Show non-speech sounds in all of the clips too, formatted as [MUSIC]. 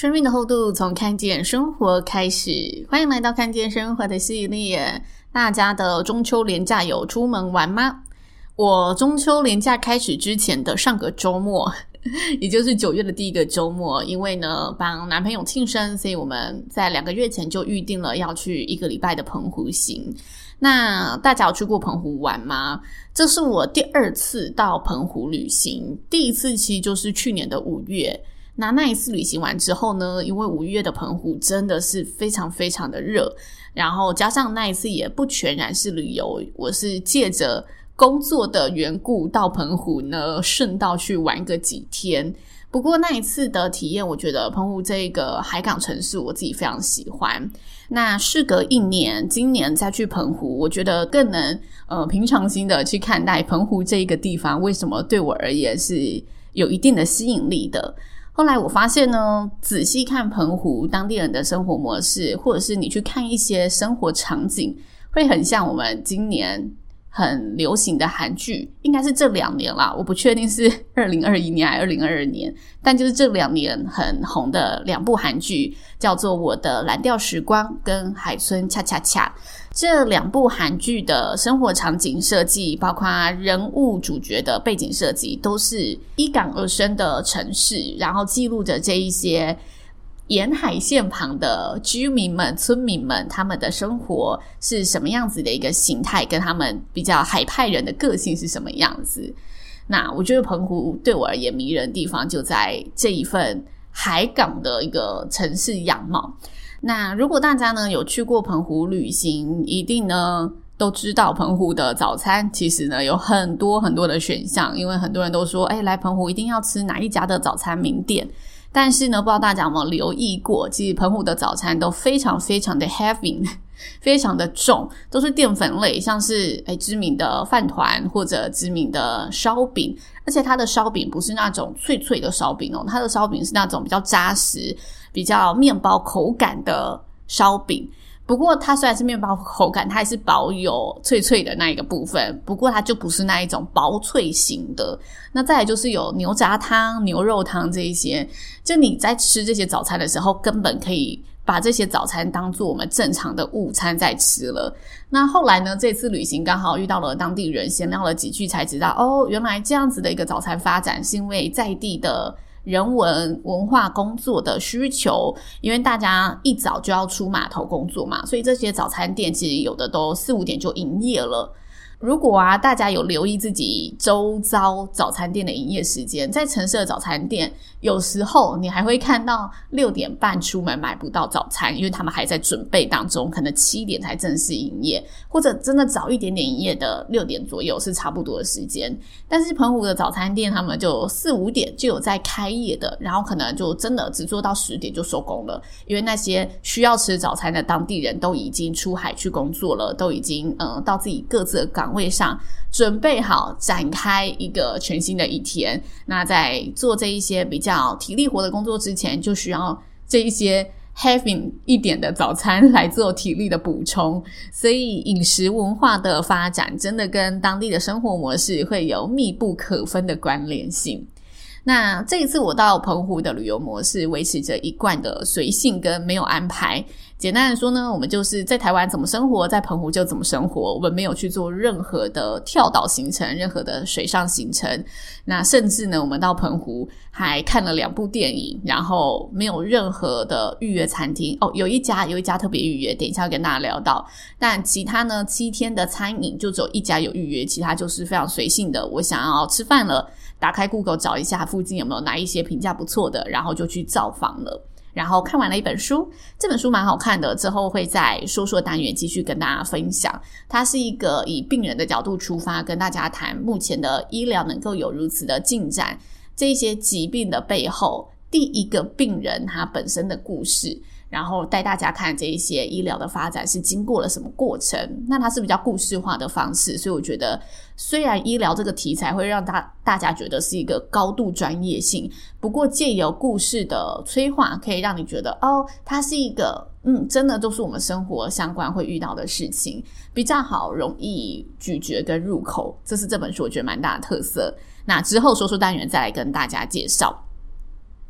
生命的厚度从看见生活开始，欢迎来到看见生活的系列。大家的中秋连假有出门玩吗？我中秋连假开始之前的上个周末，[LAUGHS] 也就是九月的第一个周末，因为呢帮男朋友庆生，所以我们在两个月前就预定了要去一个礼拜的澎湖行。那大家有去过澎湖玩吗？这是我第二次到澎湖旅行，第一次其实就是去年的五月。那那一次旅行完之后呢，因为五月的澎湖真的是非常非常的热，然后加上那一次也不全然是旅游，我是借着工作的缘故到澎湖呢，顺道去玩个几天。不过那一次的体验，我觉得澎湖这个海港城市我自己非常喜欢。那事隔一年，今年再去澎湖，我觉得更能呃平常心的去看待澎湖这一个地方，为什么对我而言是有一定的吸引力的。后来我发现呢，仔细看澎湖当地人的生活模式，或者是你去看一些生活场景，会很像我们今年很流行的韩剧，应该是这两年啦，我不确定是 [LAUGHS] 二零二一年还是二零二二年，但就是这两年很红的两部韩剧，叫做《我的蓝调时光》跟《海村恰恰恰》。这两部韩剧的生活场景设计，包括人物主角的背景设计，都是依港而生的城市，然后记录着这一些沿海线旁的居民们、村民们他们的生活是什么样子的一个形态，跟他们比较海派人的个性是什么样子。那我觉得澎湖对我而言迷人的地方就在这一份海港的一个城市样貌。那如果大家呢有去过澎湖旅行，一定呢都知道澎湖的早餐其实呢有很多很多的选项，因为很多人都说，哎，来澎湖一定要吃哪一家的早餐名店。但是呢，不知道大家有没有留意过，其实澎湖的早餐都非常非常的 heavy，[LAUGHS] 非常的重，都是淀粉类，像是哎知名的饭团或者知名的烧饼，而且它的烧饼不是那种脆脆的烧饼哦，它的烧饼是那种比较扎实。比较面包口感的烧饼，不过它虽然是面包口感，它还是保有脆脆的那一个部分。不过它就不是那一种薄脆型的。那再来就是有牛杂汤、牛肉汤这一些，就你在吃这些早餐的时候，根本可以把这些早餐当做我们正常的午餐在吃了。那后来呢，这次旅行刚好遇到了当地人，闲聊了几句，才知道哦，原来这样子的一个早餐发展是因为在地的。人文文化工作的需求，因为大家一早就要出码头工作嘛，所以这些早餐店其实有的都四五点就营业了。如果啊，大家有留意自己周遭早餐店的营业时间，在城市的早餐店，有时候你还会看到六点半出门买不到早餐，因为他们还在准备当中，可能七点才正式营业，或者真的早一点点营业的六点左右是差不多的时间。但是澎湖的早餐店，他们就四五点就有在开业的，然后可能就真的只做到十点就收工了，因为那些需要吃早餐的当地人都已经出海去工作了，都已经嗯到自己各自的岗。位上准备好展开一个全新的一天。那在做这一些比较体力活的工作之前，就需要这一些 heavy 一点的早餐来做体力的补充。所以饮食文化的发展真的跟当地的生活模式会有密不可分的关联性。那这一次我到澎湖的旅游模式维持着一贯的随性跟没有安排。简单的说呢，我们就是在台湾怎么生活，在澎湖就怎么生活。我们没有去做任何的跳岛行程，任何的水上行程。那甚至呢，我们到澎湖还看了两部电影，然后没有任何的预约餐厅。哦，有一家有一家特别预约，等一下跟大家聊到。但其他呢，七天的餐饮就只有一家有预约，其他就是非常随性的。我想要吃饭了，打开 Google 找一下附近有没有哪一些评价不错的，然后就去造访了。然后看完了一本书，这本书蛮好看的，之后会在说说单元继续跟大家分享。它是一个以病人的角度出发，跟大家谈目前的医疗能够有如此的进展，这些疾病的背后，第一个病人他本身的故事。然后带大家看这一些医疗的发展是经过了什么过程，那它是比较故事化的方式，所以我觉得虽然医疗这个题材会让大大家觉得是一个高度专业性，不过借由故事的催化，可以让你觉得哦，它是一个嗯，真的都是我们生活相关会遇到的事情，比较好容易咀嚼跟入口，这是这本书我觉得蛮大的特色。那之后说出单元再来跟大家介绍。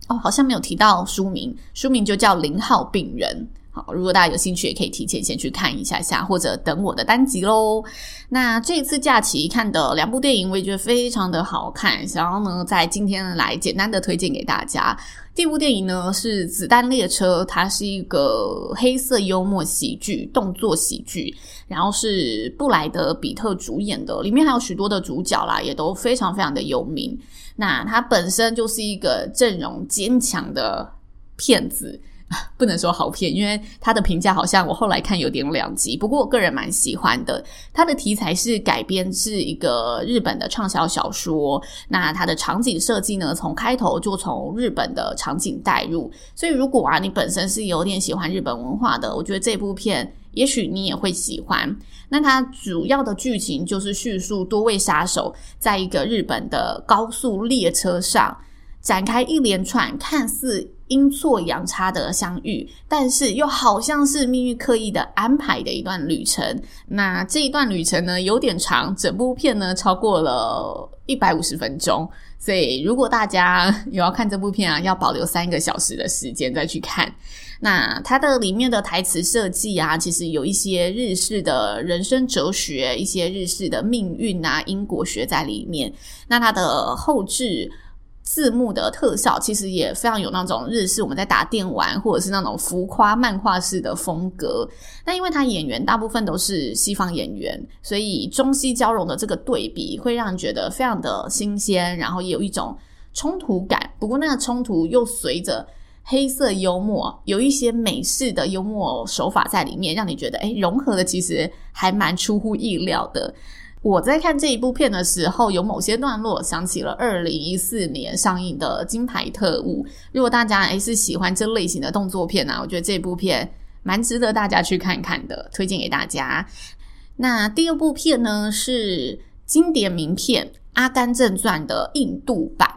哦，好像没有提到书名，书名就叫《零号病人》。如果大家有兴趣，也可以提前先去看一下下，或者等我的单集喽。那这次假期看的两部电影，我也觉得非常的好看，想要呢，在今天来简单的推荐给大家。第一部电影呢是《子弹列车》，它是一个黑色幽默喜剧、动作喜剧，然后是布莱德彼特主演的，里面还有许多的主角啦，也都非常非常的有名。那他本身就是一个阵容坚强的骗子，[LAUGHS] 不能说好骗，因为他的评价好像我后来看有点两极。不过我个人蛮喜欢的。他的题材是改编自一个日本的畅销小说，那它的场景设计呢，从开头就从日本的场景带入。所以如果啊，你本身是有点喜欢日本文化的，我觉得这部片也许你也会喜欢。那它主要的剧情就是叙述多位杀手在一个日本的高速列车上展开一连串看似阴错阳差的相遇，但是又好像是命运刻意的安排的一段旅程。那这一段旅程呢，有点长，整部片呢超过了一百五十分钟。所以如果大家有要看这部片啊，要保留三个小时的时间再去看。那它的里面的台词设计啊，其实有一些日式的人生哲学，一些日式的命运啊、因果学在里面。那它的后置字幕的特效，其实也非常有那种日式我们在打电玩或者是那种浮夸漫画式的风格。那因为它演员大部分都是西方演员，所以中西交融的这个对比，会让人觉得非常的新鲜，然后也有一种冲突感。不过那个冲突又随着黑色幽默，有一些美式的幽默手法在里面，让你觉得诶，融合的其实还蛮出乎意料的。我在看这一部片的时候，有某些段落想起了二零一四年上映的《金牌特务》。如果大家诶是喜欢这类型的动作片啊，我觉得这部片蛮值得大家去看看的，推荐给大家。那第二部片呢，是经典名片《阿甘正传》的印度版。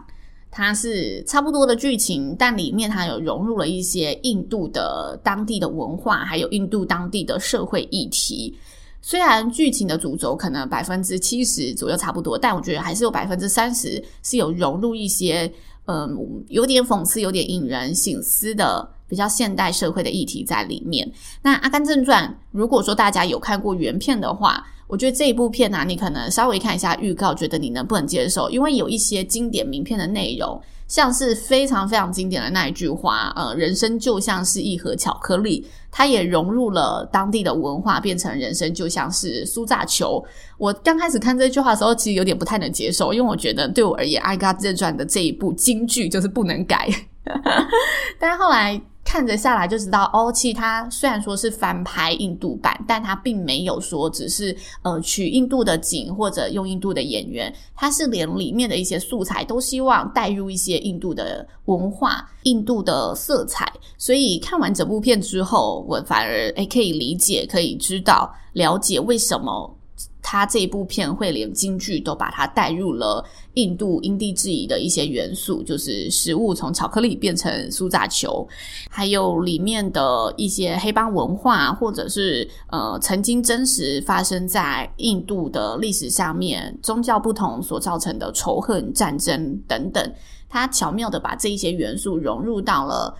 它是差不多的剧情，但里面它有融入了一些印度的当地的文化，还有印度当地的社会议题。虽然剧情的主轴可能百分之七十左右差不多，但我觉得还是有百分之三十是有融入一些，嗯，有点讽刺、有点引人省思的比较现代社会的议题在里面。那《阿甘正传》，如果说大家有看过原片的话，我觉得这一部片呢、啊，你可能稍微看一下预告，觉得你能不能接受？因为有一些经典名片的内容，像是非常非常经典的那一句话，呃，人生就像是一盒巧克力，它也融入了当地的文化，变成人生就像是苏炸球。我刚开始看这句话的时候，其实有点不太能接受，因为我觉得对我而言，《I Got》自传》的这一部京剧就是不能改。[LAUGHS] 但是后来。看着下来就知道，哦，其实它虽然说是翻拍印度版，但它并没有说只是呃取印度的景或者用印度的演员，它是连里面的一些素材都希望带入一些印度的文化、印度的色彩。所以看完整部片之后，我反而诶可以理解、可以知道、了解为什么。他这一部片会连京剧都把它带入了印度因地制宜的一些元素，就是食物从巧克力变成苏打球，还有里面的一些黑帮文化，或者是呃曾经真实发生在印度的历史上面宗教不同所造成的仇恨、战争等等，他巧妙的把这一些元素融入到了。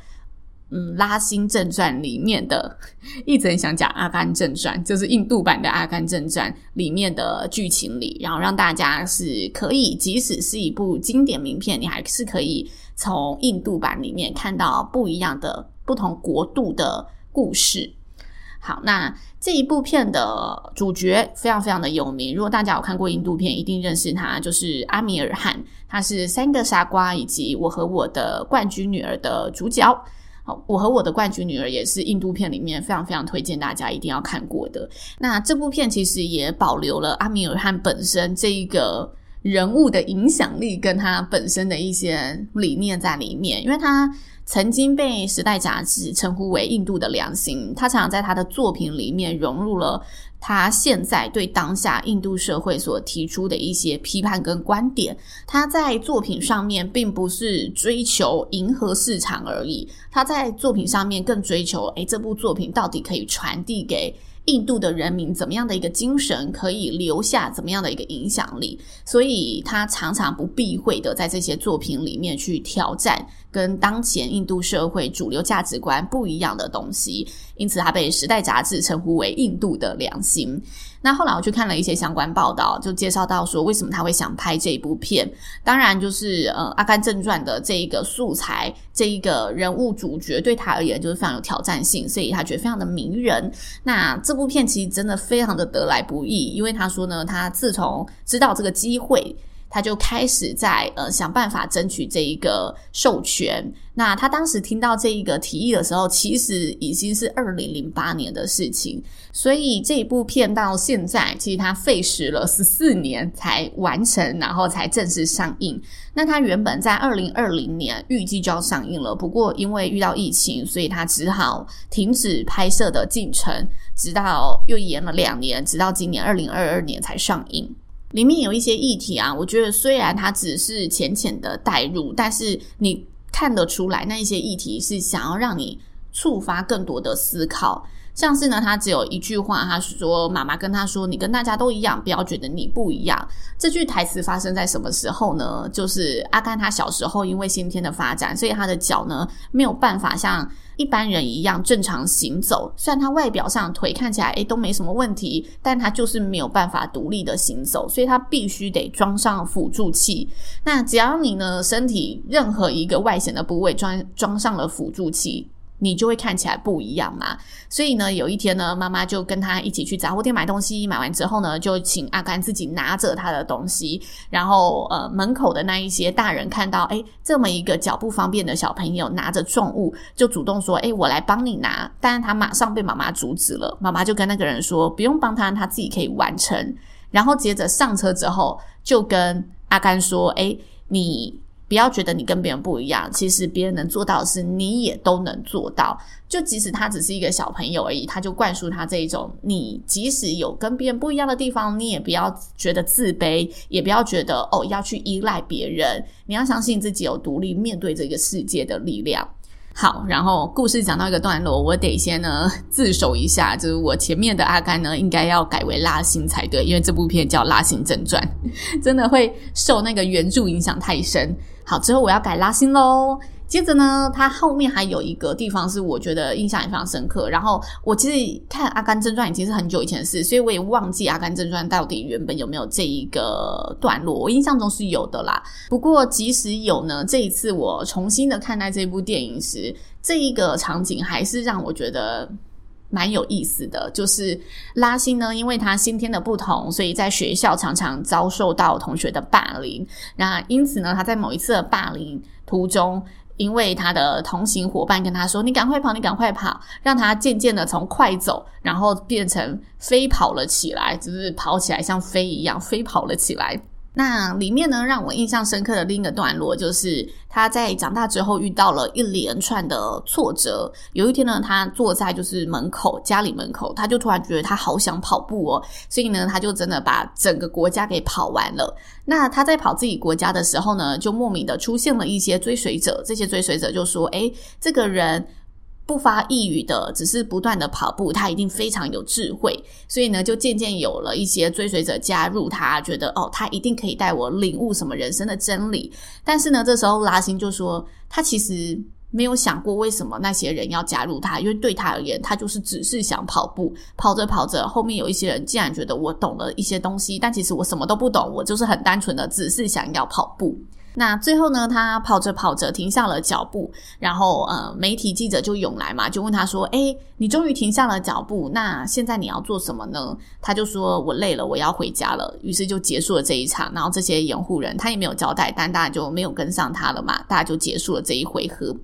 嗯，拉辛正传里面的，一直很想讲阿甘正传，就是印度版的阿甘正传里面的剧情里，然后让大家是可以，即使是一部经典名片，你还是可以从印度版里面看到不一样的不同国度的故事。好，那这一部片的主角非常非常的有名，如果大家有看过印度片，一定认识他，就是阿米尔汗，他是《三个傻瓜》以及《我和我的冠军女儿》的主角。好，我和我的冠军女儿也是印度片里面非常非常推荐大家一定要看过的。那这部片其实也保留了阿米尔汗本身这一个人物的影响力，跟他本身的一些理念在里面，因为他曾经被《时代》杂志称呼为印度的良心，他常常在他的作品里面融入了。他现在对当下印度社会所提出的一些批判跟观点，他在作品上面并不是追求迎合市场而已，他在作品上面更追求，诶，这部作品到底可以传递给印度的人民怎么样的一个精神，可以留下怎么样的一个影响力，所以他常常不避讳的在这些作品里面去挑战跟当前印度社会主流价值观不一样的东西，因此他被《时代》杂志称呼为印度的良心。那后来我去看了一些相关报道，就介绍到说为什么他会想拍这一部片。当然就是呃《阿甘正传》的这一个素材，这一个人物主角对他而言就是非常有挑战性，所以他觉得非常的迷人。那这部片其实真的非常的得来不易，因为他说呢，他自从知道这个机会。他就开始在呃想办法争取这一个授权。那他当时听到这一个提议的时候，其实已经是二零零八年的事情。所以这一部片到现在，其实他费时了十四年才完成，然后才正式上映。那他原本在二零二零年预计就要上映了，不过因为遇到疫情，所以他只好停止拍摄的进程，直到又延了两年，直到今年二零二二年才上映。里面有一些议题啊，我觉得虽然它只是浅浅的带入，但是你看得出来，那一些议题是想要让你触发更多的思考。像是呢，他只有一句话，他说：“妈妈跟他说，你跟大家都一样，不要觉得你不一样。”这句台词发生在什么时候呢？就是阿甘他小时候因为先天的发展，所以他的脚呢没有办法像一般人一样正常行走。虽然他外表上腿看起来诶都没什么问题，但他就是没有办法独立的行走，所以他必须得装上辅助器。那只要你呢身体任何一个外显的部位装装上了辅助器。你就会看起来不一样嘛，所以呢，有一天呢，妈妈就跟他一起去杂货店买东西，买完之后呢，就请阿甘自己拿着他的东西，然后呃，门口的那一些大人看到，诶，这么一个脚不方便的小朋友拿着重物，就主动说，诶，我来帮你拿，但是他马上被妈妈阻止了，妈妈就跟那个人说，不用帮他，他自己可以完成，然后接着上车之后，就跟阿甘说，诶，你。不要觉得你跟别人不一样，其实别人能做到的事，你也都能做到。就即使他只是一个小朋友而已，他就灌输他这一种：你即使有跟别人不一样的地方，你也不要觉得自卑，也不要觉得哦要去依赖别人。你要相信自己有独立面对这个世界的力量。好，然后故事讲到一个段落，我得先呢自首一下，就是我前面的阿甘呢应该要改为拉辛才对，因为这部片叫《拉辛正传》，[LAUGHS] 真的会受那个原著影响太深。好，之后我要改拉辛喽。接着呢，它后面还有一个地方是我觉得印象也非常深刻。然后我其实看《阿甘正传》已经是很久以前的事，所以我也忘记《阿甘正传》到底原本有没有这一个段落。我印象中是有的啦。不过即使有呢，这一次我重新的看待这部电影时，这一个场景还是让我觉得。蛮有意思的，就是拉辛呢，因为他先天的不同，所以在学校常常遭受到同学的霸凌。那因此呢，他在某一次的霸凌途中，因为他的同行伙伴跟他说：“你赶快跑，你赶快跑！”让他渐渐的从快走，然后变成飞跑了起来，就是跑起来像飞一样飞跑了起来。那里面呢，让我印象深刻的另一个段落，就是他在长大之后遇到了一连串的挫折。有一天呢，他坐在就是门口，家里门口，他就突然觉得他好想跑步哦，所以呢，他就真的把整个国家给跑完了。那他在跑自己国家的时候呢，就莫名的出现了一些追随者，这些追随者就说：“诶，这个人。”不发一语的，只是不断的跑步，他一定非常有智慧，所以呢，就渐渐有了一些追随者加入他，觉得哦，他一定可以带我领悟什么人生的真理。但是呢，这时候拉辛就说，他其实没有想过为什么那些人要加入他，因为对他而言，他就是只是想跑步，跑着跑着，后面有一些人竟然觉得我懂了一些东西，但其实我什么都不懂，我就是很单纯的只是想要跑步。那最后呢，他跑着跑着停下了脚步，然后呃，媒体记者就涌来嘛，就问他说：“诶，你终于停下了脚步，那现在你要做什么呢？”他就说：“我累了，我要回家了。”于是就结束了这一场。然后这些掩护人他也没有交代，但大家就没有跟上他了嘛，大家就结束了这一回合。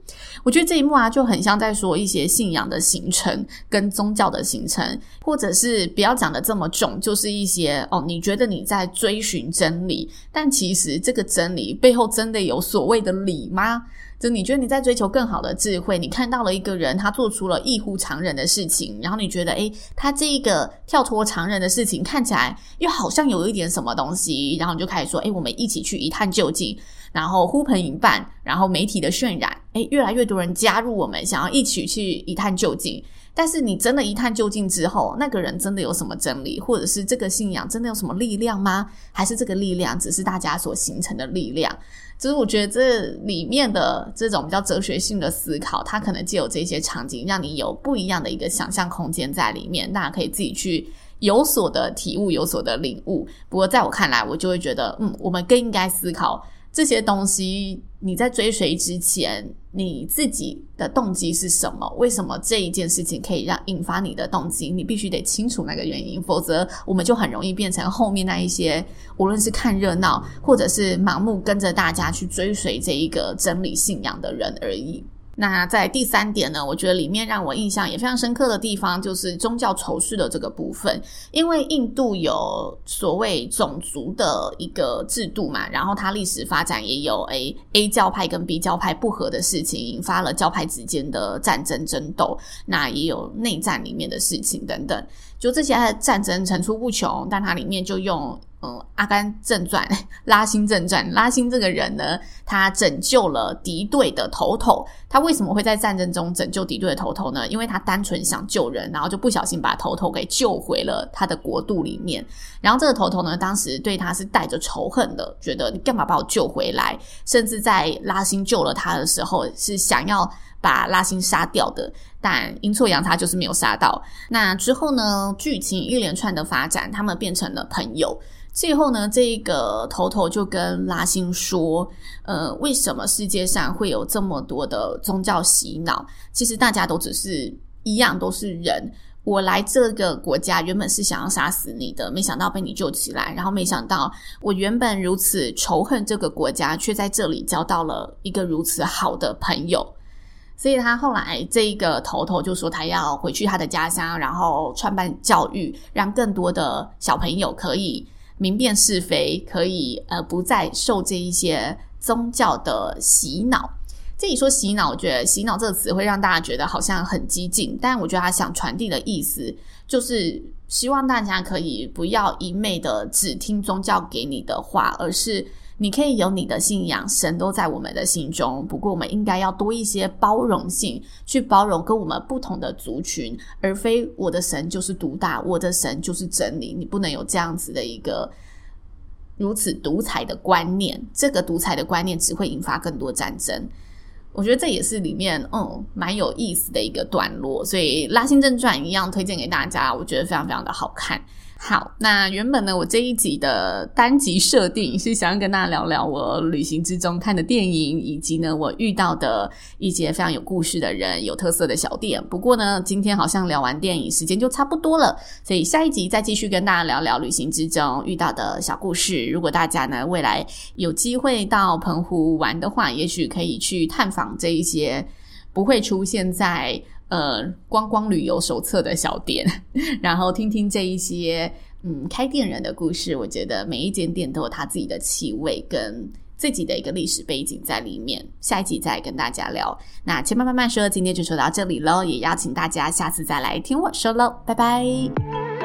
我觉得这一幕啊，就很像在说一些信仰的形成跟宗教的形成，或者是不要讲的这么重，就是一些哦，你觉得你在追寻真理，但其实这个真理背后后真的有所谓的理吗？就你觉得你在追求更好的智慧，你看到了一个人他做出了异乎常人的事情，然后你觉得诶，他这一个跳脱常人的事情看起来又好像有一点什么东西，然后你就开始说，诶，我们一起去一探究竟。然后呼朋引伴，然后媒体的渲染，诶，越来越多人加入我们，想要一起去一探究竟。但是你真的一探究竟之后，那个人真的有什么真理，或者是这个信仰真的有什么力量吗？还是这个力量只是大家所形成的力量？就是我觉得这里面的这种比较哲学性的思考，它可能借有这些场景，让你有不一样的一个想象空间在里面，大家可以自己去有所的体悟，有所的领悟。不过在我看来，我就会觉得，嗯，我们更应该思考。这些东西你在追随之前，你自己的动机是什么？为什么这一件事情可以让引发你的动机？你必须得清楚那个原因，否则我们就很容易变成后面那一些，无论是看热闹，或者是盲目跟着大家去追随这一个真理信仰的人而已。那在第三点呢，我觉得里面让我印象也非常深刻的地方，就是宗教仇视的这个部分。因为印度有所谓种族的一个制度嘛，然后它历史发展也有 A A 教派跟 B 教派不合的事情，引发了教派之间的战争争斗。那也有内战里面的事情等等，就这些战争层出不穷，但它里面就用。嗯，《阿甘正传》[LAUGHS] 拉辛正传，拉辛这个人呢，他拯救了敌对的头头。他为什么会在战争中拯救敌对的头头呢？因为他单纯想救人，然后就不小心把头头给救回了他的国度里面。然后这个头头呢，当时对他是带着仇恨的，觉得你干嘛把我救回来？甚至在拉辛救了他的时候，是想要把拉辛杀掉的。但阴错阳差就是没有杀到。那之后呢，剧情一连串的发展，他们变成了朋友。最后呢，这个头头就跟拉辛说：“呃，为什么世界上会有这么多的宗教洗脑？其实大家都只是一样，都是人。我来这个国家原本是想要杀死你的，没想到被你救起来。然后没想到我原本如此仇恨这个国家，却在这里交到了一个如此好的朋友。所以他后来这一个头头就说，他要回去他的家乡，然后创办教育，让更多的小朋友可以。”明辨是非，可以呃不再受这一些宗教的洗脑。这里说洗脑，我觉得洗脑这个词会让大家觉得好像很激进，但我觉得他想传递的意思就是希望大家可以不要一昧的只听宗教给你的话，而是。你可以有你的信仰，神都在我们的心中。不过，我们应该要多一些包容性，去包容跟我们不同的族群，而非我的神就是独大，我的神就是真理。你不能有这样子的一个如此独裁的观念，这个独裁的观念只会引发更多战争。我觉得这也是里面嗯蛮有意思的一个段落，所以《拉辛正传》一样推荐给大家，我觉得非常非常的好看。好，那原本呢，我这一集的单集设定是想要跟大家聊聊我旅行之中看的电影，以及呢我遇到的一些非常有故事的人、有特色的小店。不过呢，今天好像聊完电影时间就差不多了，所以下一集再继续跟大家聊聊旅行之中遇到的小故事。如果大家呢未来有机会到澎湖玩的话，也许可以去探访这一些不会出现在。呃，观光旅游手册的小店，[LAUGHS] 然后听听这一些嗯开店人的故事。我觉得每一间店都有他自己的气味跟自己的一个历史背景在里面。下一集再跟大家聊。那千嫚慢慢说，今天就说到这里喽，也邀请大家下次再来听我说喽，拜拜。